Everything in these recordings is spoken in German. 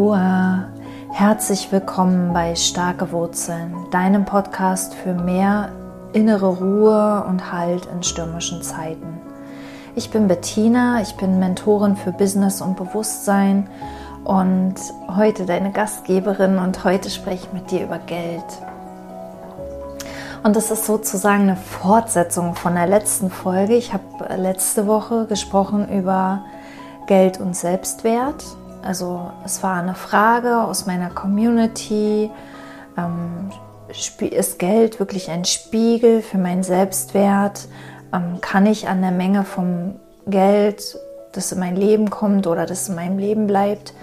Aloha, herzlich willkommen bei Starke Wurzeln, deinem Podcast für mehr innere Ruhe und Halt in stürmischen Zeiten. Ich bin Bettina, ich bin Mentorin für Business und Bewusstsein und heute deine Gastgeberin und heute spreche ich mit dir über Geld. Und das ist sozusagen eine Fortsetzung von der letzten Folge. Ich habe letzte Woche gesprochen über Geld und Selbstwert also es war eine Frage aus meiner Community. Ähm, ist Geld wirklich ein Spiegel für meinen Selbstwert? Ähm, kann ich an der Menge vom Geld, das in mein Leben kommt oder das in meinem Leben bleibt,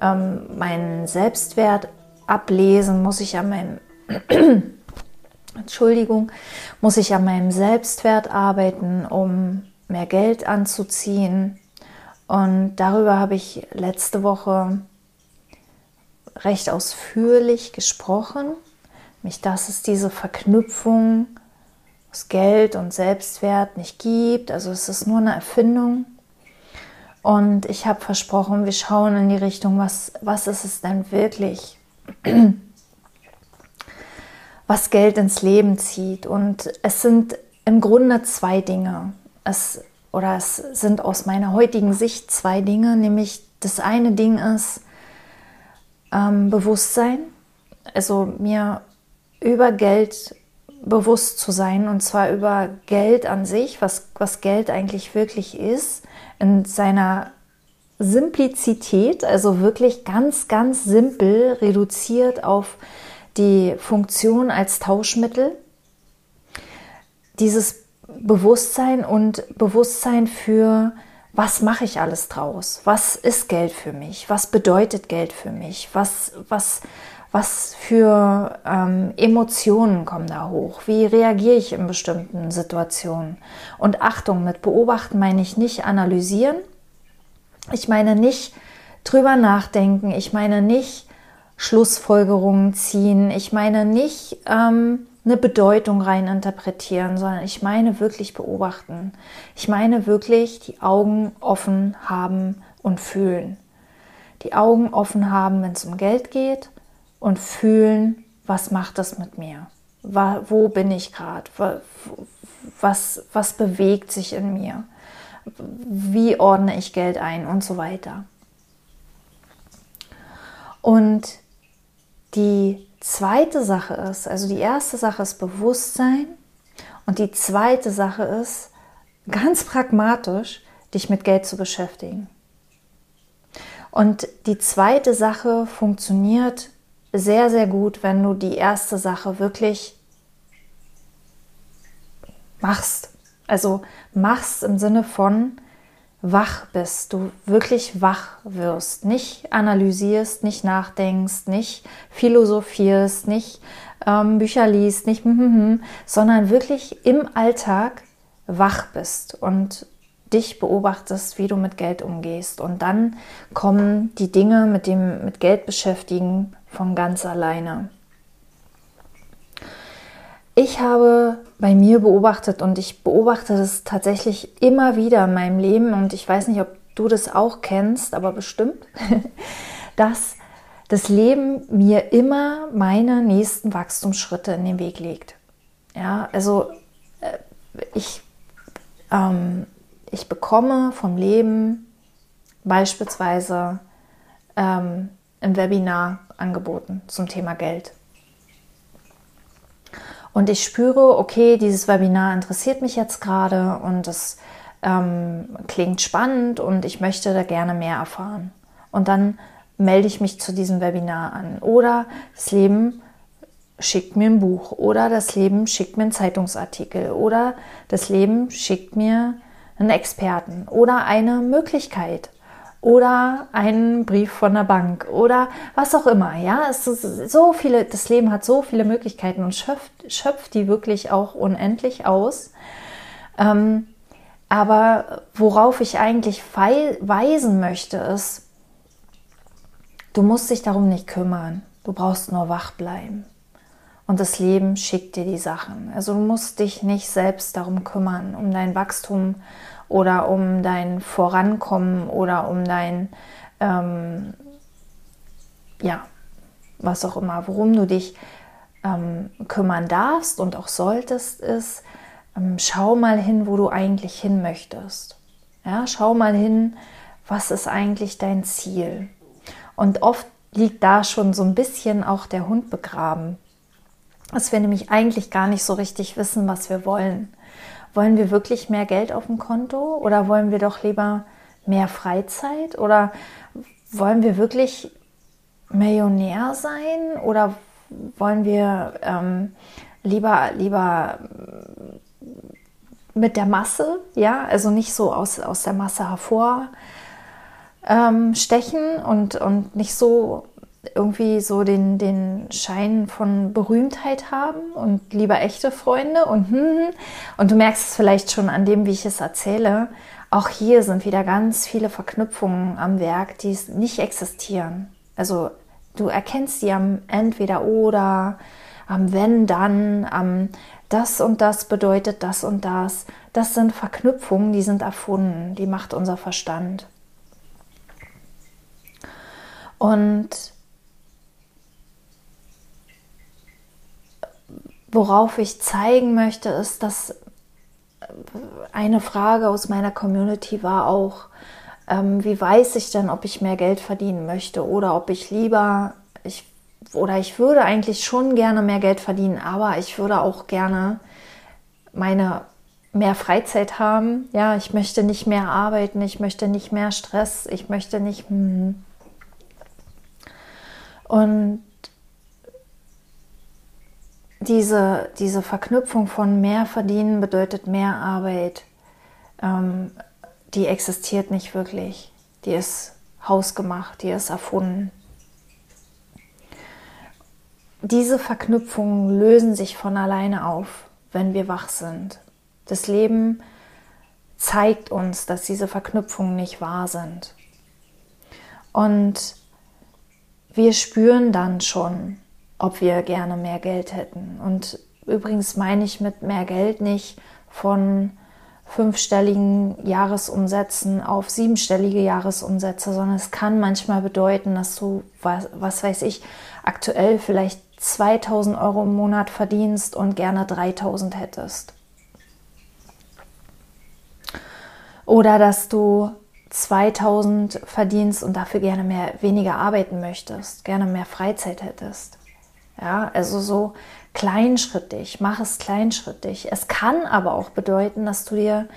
ähm, meinen Selbstwert ablesen? Muss ich an meinem Entschuldigung, muss ich an meinem Selbstwert arbeiten, um mehr Geld anzuziehen? Und darüber habe ich letzte Woche recht ausführlich gesprochen. Mich, dass es diese Verknüpfung aus Geld und Selbstwert nicht gibt. Also es ist nur eine Erfindung. Und ich habe versprochen, wir schauen in die Richtung, was, was ist es denn wirklich, was Geld ins Leben zieht. Und es sind im Grunde zwei Dinge. Es oder es sind aus meiner heutigen Sicht zwei Dinge, nämlich das eine Ding ist ähm, Bewusstsein, also mir über Geld bewusst zu sein und zwar über Geld an sich, was, was Geld eigentlich wirklich ist, in seiner Simplizität, also wirklich ganz, ganz simpel reduziert auf die Funktion als Tauschmittel. Dieses Bewusstsein und Bewusstsein für, was mache ich alles draus? Was ist Geld für mich? Was bedeutet Geld für mich? Was, was, was für ähm, Emotionen kommen da hoch? Wie reagiere ich in bestimmten Situationen? Und Achtung, mit beobachten meine ich nicht analysieren. Ich meine nicht drüber nachdenken. Ich meine nicht Schlussfolgerungen ziehen. Ich meine nicht ähm, eine Bedeutung rein interpretieren, sondern ich meine wirklich beobachten. Ich meine wirklich die Augen offen haben und fühlen. Die Augen offen haben, wenn es um Geld geht und fühlen, was macht das mit mir? Wo bin ich gerade? Was, was bewegt sich in mir? Wie ordne ich Geld ein und so weiter? Und die zweite Sache ist, also die erste Sache ist Bewusstsein und die zweite Sache ist, ganz pragmatisch, dich mit Geld zu beschäftigen. Und die zweite Sache funktioniert sehr, sehr gut, wenn du die erste Sache wirklich machst. Also machst im Sinne von, wach bist, du wirklich wach wirst, nicht analysierst, nicht nachdenkst, nicht philosophierst, nicht ähm, Bücher liest, nicht, hm, hm, hm, sondern wirklich im Alltag wach bist und dich beobachtest, wie du mit Geld umgehst. Und dann kommen die Dinge mit dem mit Geld beschäftigen von ganz alleine. Ich habe bei mir beobachtet und ich beobachte das tatsächlich immer wieder in meinem Leben und ich weiß nicht, ob du das auch kennst, aber bestimmt, dass das Leben mir immer meine nächsten Wachstumsschritte in den Weg legt. Ja, also äh, ich, ähm, ich bekomme vom Leben beispielsweise ähm, ein Webinar angeboten zum Thema Geld und ich spüre, okay, dieses Webinar interessiert mich jetzt gerade und es ähm, klingt spannend und ich möchte da gerne mehr erfahren. Und dann melde ich mich zu diesem Webinar an. Oder das Leben schickt mir ein Buch oder das Leben schickt mir einen Zeitungsartikel oder das Leben schickt mir einen Experten oder eine Möglichkeit oder einen Brief von der Bank oder was auch immer. Ja, es ist so viele, das Leben hat so viele Möglichkeiten und schöpft, schöpft die wirklich auch unendlich aus. Ähm, aber worauf ich eigentlich weisen möchte, ist, du musst dich darum nicht kümmern. Du brauchst nur wach bleiben. Und das Leben schickt dir die Sachen. Also du musst dich nicht selbst darum kümmern, um dein Wachstum oder um dein Vorankommen oder um dein, ähm, ja, was auch immer, worum du dich ähm, kümmern darfst und auch solltest, ist, ähm, schau mal hin, wo du eigentlich hin möchtest. Ja, schau mal hin, was ist eigentlich dein Ziel. Und oft liegt da schon so ein bisschen auch der Hund begraben, dass wir nämlich eigentlich gar nicht so richtig wissen, was wir wollen. Wollen wir wirklich mehr Geld auf dem Konto oder wollen wir doch lieber mehr Freizeit? Oder wollen wir wirklich Millionär sein? Oder wollen wir ähm, lieber, lieber mit der Masse, ja, also nicht so aus, aus der Masse hervorstechen ähm, und, und nicht so irgendwie so den, den Schein von Berühmtheit haben und lieber echte Freunde und hm, hm. und du merkst es vielleicht schon an dem, wie ich es erzähle. Auch hier sind wieder ganz viele Verknüpfungen am Werk, die nicht existieren. Also du erkennst die am entweder oder, am wenn dann, am das und das bedeutet das und das. Das sind Verknüpfungen, die sind erfunden, die macht unser Verstand. Und worauf ich zeigen möchte, ist, dass eine Frage aus meiner Community war auch, ähm, wie weiß ich denn, ob ich mehr Geld verdienen möchte oder ob ich lieber, ich, oder ich würde eigentlich schon gerne mehr Geld verdienen, aber ich würde auch gerne meine mehr Freizeit haben. Ja, ich möchte nicht mehr arbeiten, ich möchte nicht mehr Stress, ich möchte nicht. Hm. Und diese, diese Verknüpfung von mehr verdienen bedeutet mehr Arbeit, ähm, die existiert nicht wirklich. Die ist hausgemacht, die ist erfunden. Diese Verknüpfungen lösen sich von alleine auf, wenn wir wach sind. Das Leben zeigt uns, dass diese Verknüpfungen nicht wahr sind. Und wir spüren dann schon, ob wir gerne mehr Geld hätten. Und übrigens meine ich mit mehr Geld nicht von fünfstelligen Jahresumsätzen auf siebenstellige Jahresumsätze, sondern es kann manchmal bedeuten, dass du, was, was weiß ich, aktuell vielleicht 2000 Euro im Monat verdienst und gerne 3000 hättest. Oder dass du 2000 verdienst und dafür gerne mehr, weniger arbeiten möchtest, gerne mehr Freizeit hättest. Ja, also so kleinschrittig, mach es kleinschrittig. Es kann aber auch bedeuten, dass du dir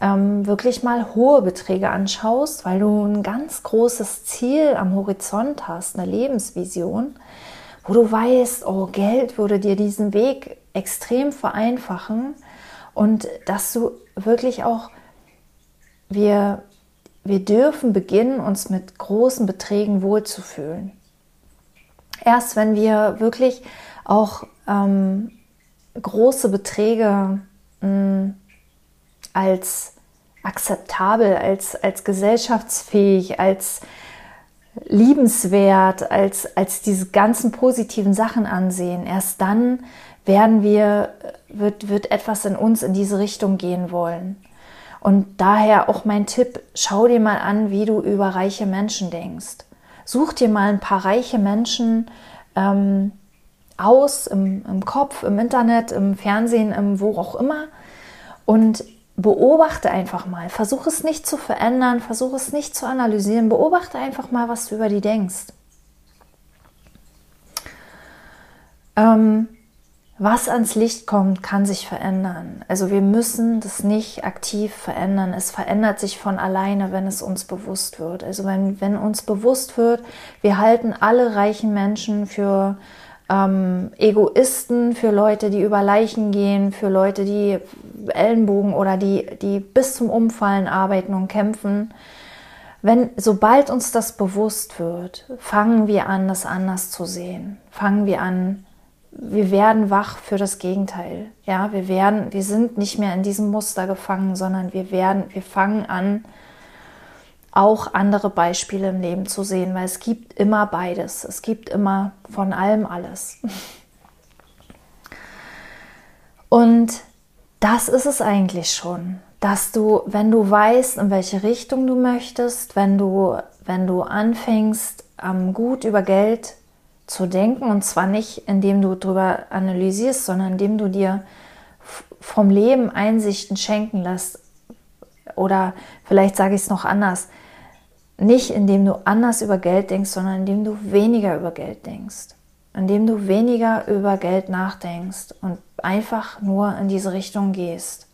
ähm, wirklich mal hohe Beträge anschaust, weil du ein ganz großes Ziel am Horizont hast, eine Lebensvision, wo du weißt, oh, Geld würde dir diesen Weg extrem vereinfachen und dass du wirklich auch, wir, wir dürfen beginnen, uns mit großen Beträgen wohlzufühlen. Erst wenn wir wirklich auch ähm, große Beträge mh, mm, als akzeptabel, als, als gesellschaftsfähig, als liebenswert, als, als diese ganzen positiven Sachen ansehen. Erst dann werden wir, wird, wird etwas in uns in diese Richtung gehen wollen. Und daher auch mein Tipp, schau dir mal an, wie du über reiche Menschen denkst. Such dir mal ein paar reiche Menschen ähm, aus im, im Kopf, im Internet, im Fernsehen, im wo auch immer und beobachte einfach mal. Versuch es nicht zu verändern, versuch es nicht zu analysieren. Beobachte einfach mal, was du über die denkst. Ähm, was ans Licht kommt, kann sich verändern. Also wir müssen das nicht aktiv verändern. Es verändert sich von alleine, wenn es uns bewusst wird. Also wenn, wenn uns bewusst wird, wir halten alle reichen Menschen für ähm, Egoisten, für Leute, die über Leichen gehen, für Leute, die Ellenbogen oder die, die bis zum Umfallen arbeiten und kämpfen. Wenn, sobald uns das bewusst wird, fangen wir an, das anders zu sehen. Fangen wir an, wir werden wach für das Gegenteil. Ja, wir werden, wir sind nicht mehr in diesem Muster gefangen, sondern wir werden, wir fangen an, auch andere Beispiele im Leben zu sehen, weil es gibt immer beides. Es gibt immer von allem alles. Und das ist es eigentlich schon, dass du, wenn du weißt, in welche Richtung du möchtest, wenn du, wenn du anfängst, ähm, gut über Geld zu denken und zwar nicht, indem du darüber analysierst, sondern indem du dir vom Leben Einsichten schenken lässt. Oder vielleicht sage ich es noch anders, nicht indem du anders über Geld denkst, sondern indem du weniger über Geld denkst. Indem du weniger über Geld nachdenkst und einfach nur in diese Richtung gehst.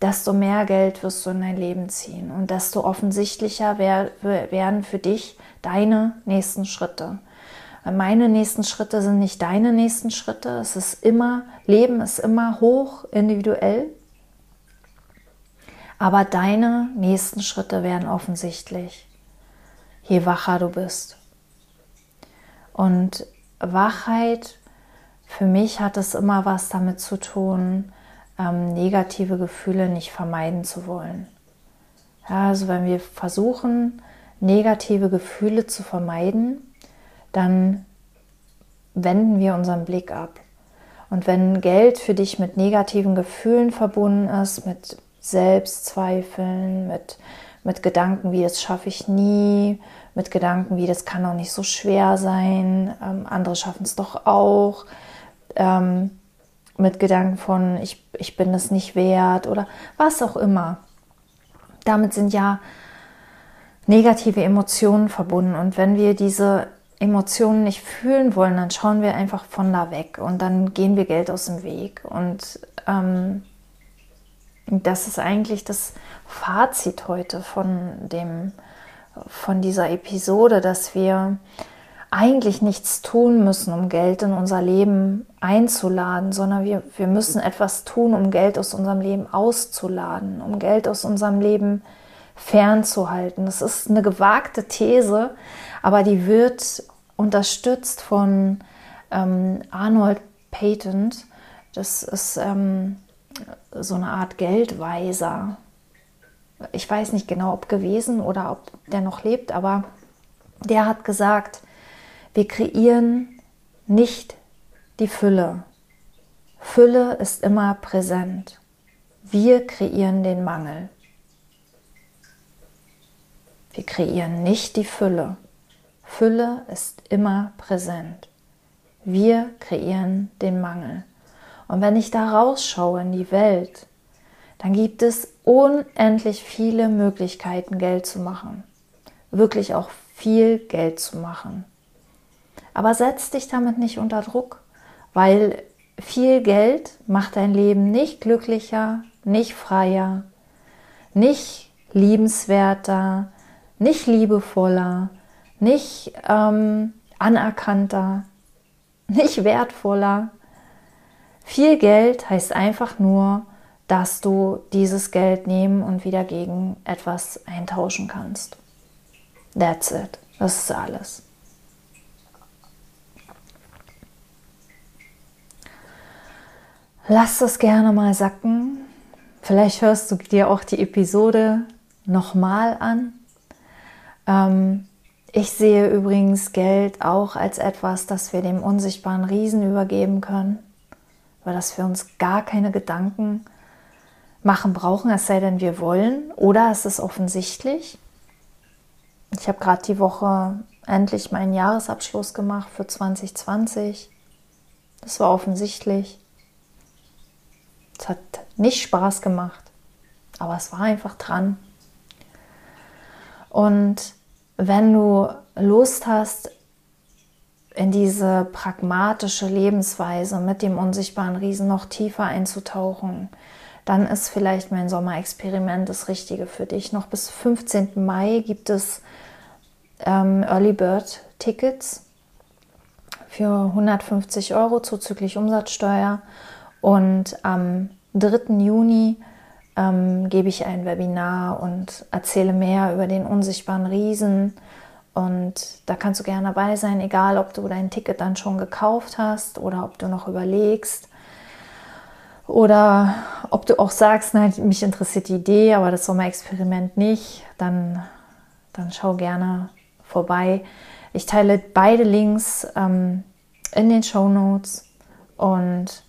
Desto mehr Geld wirst du in dein Leben ziehen und desto offensichtlicher werden für dich deine nächsten Schritte. Meine nächsten Schritte sind nicht deine nächsten Schritte. Es ist immer, Leben ist immer hoch individuell. Aber deine nächsten Schritte werden offensichtlich, je wacher du bist. Und Wachheit, für mich hat es immer was damit zu tun, ähm, negative Gefühle nicht vermeiden zu wollen. Ja, also wenn wir versuchen, negative Gefühle zu vermeiden, dann wenden wir unseren Blick ab. Und wenn Geld für dich mit negativen Gefühlen verbunden ist, mit Selbstzweifeln, mit, mit Gedanken wie, das schaffe ich nie, mit Gedanken wie, das kann doch nicht so schwer sein, ähm, andere schaffen es doch auch, ähm, mit Gedanken von, ich, ich bin es nicht wert oder was auch immer. Damit sind ja negative Emotionen verbunden. Und wenn wir diese Emotionen nicht fühlen wollen, dann schauen wir einfach von da weg und dann gehen wir Geld aus dem Weg. Und ähm, das ist eigentlich das Fazit heute von, dem, von dieser Episode, dass wir eigentlich nichts tun müssen, um Geld in unser Leben einzuladen, sondern wir, wir müssen etwas tun, um Geld aus unserem Leben auszuladen, um Geld aus unserem Leben fernzuhalten. Das ist eine gewagte These, aber die wird unterstützt von ähm, Arnold Patent. Das ist ähm, so eine Art Geldweiser. Ich weiß nicht genau, ob gewesen oder ob der noch lebt, aber der hat gesagt, wir kreieren nicht die Fülle. Fülle ist immer präsent. Wir kreieren den Mangel. Wir kreieren nicht die Fülle. Fülle ist immer präsent. Wir kreieren den Mangel. Und wenn ich da rausschaue in die Welt, dann gibt es unendlich viele Möglichkeiten, Geld zu machen. Wirklich auch viel Geld zu machen. Aber setz dich damit nicht unter Druck, weil viel Geld macht dein Leben nicht glücklicher, nicht freier, nicht liebenswerter, nicht liebevoller, nicht ähm, anerkannter, nicht wertvoller. Viel Geld heißt einfach nur, dass du dieses Geld nehmen und wieder gegen etwas eintauschen kannst. That's it. Das ist alles. Lass das gerne mal sacken. Vielleicht hörst du dir auch die Episode nochmal an. Ähm, ich sehe übrigens Geld auch als etwas, das wir dem unsichtbaren Riesen übergeben können, weil das für uns gar keine Gedanken machen brauchen, es sei denn, wir wollen. Oder es ist offensichtlich. Ich habe gerade die Woche endlich meinen Jahresabschluss gemacht für 2020. Das war offensichtlich. Es hat nicht Spaß gemacht, aber es war einfach dran. Und wenn du Lust hast, in diese pragmatische Lebensweise mit dem unsichtbaren Riesen noch tiefer einzutauchen, dann ist vielleicht mein Sommerexperiment das Richtige für dich. Noch bis 15. Mai gibt es ähm, Early Bird Tickets für 150 Euro zuzüglich Umsatzsteuer und am 3. Juni ähm, gebe ich ein Webinar und erzähle mehr über den unsichtbaren Riesen. Und da kannst du gerne dabei sein, egal ob du dein Ticket dann schon gekauft hast oder ob du noch überlegst. Oder ob du auch sagst, nein, mich interessiert die Idee, aber das Sommerexperiment nicht, dann, dann schau gerne vorbei. Ich teile beide Links ähm, in den Show Notes und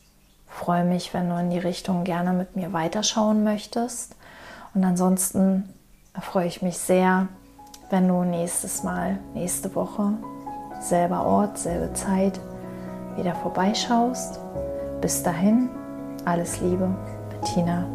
Freue mich, wenn du in die Richtung gerne mit mir weiterschauen möchtest. Und ansonsten freue ich mich sehr, wenn du nächstes Mal, nächste Woche, selber Ort, selbe Zeit wieder vorbeischaust. Bis dahin, alles Liebe, Bettina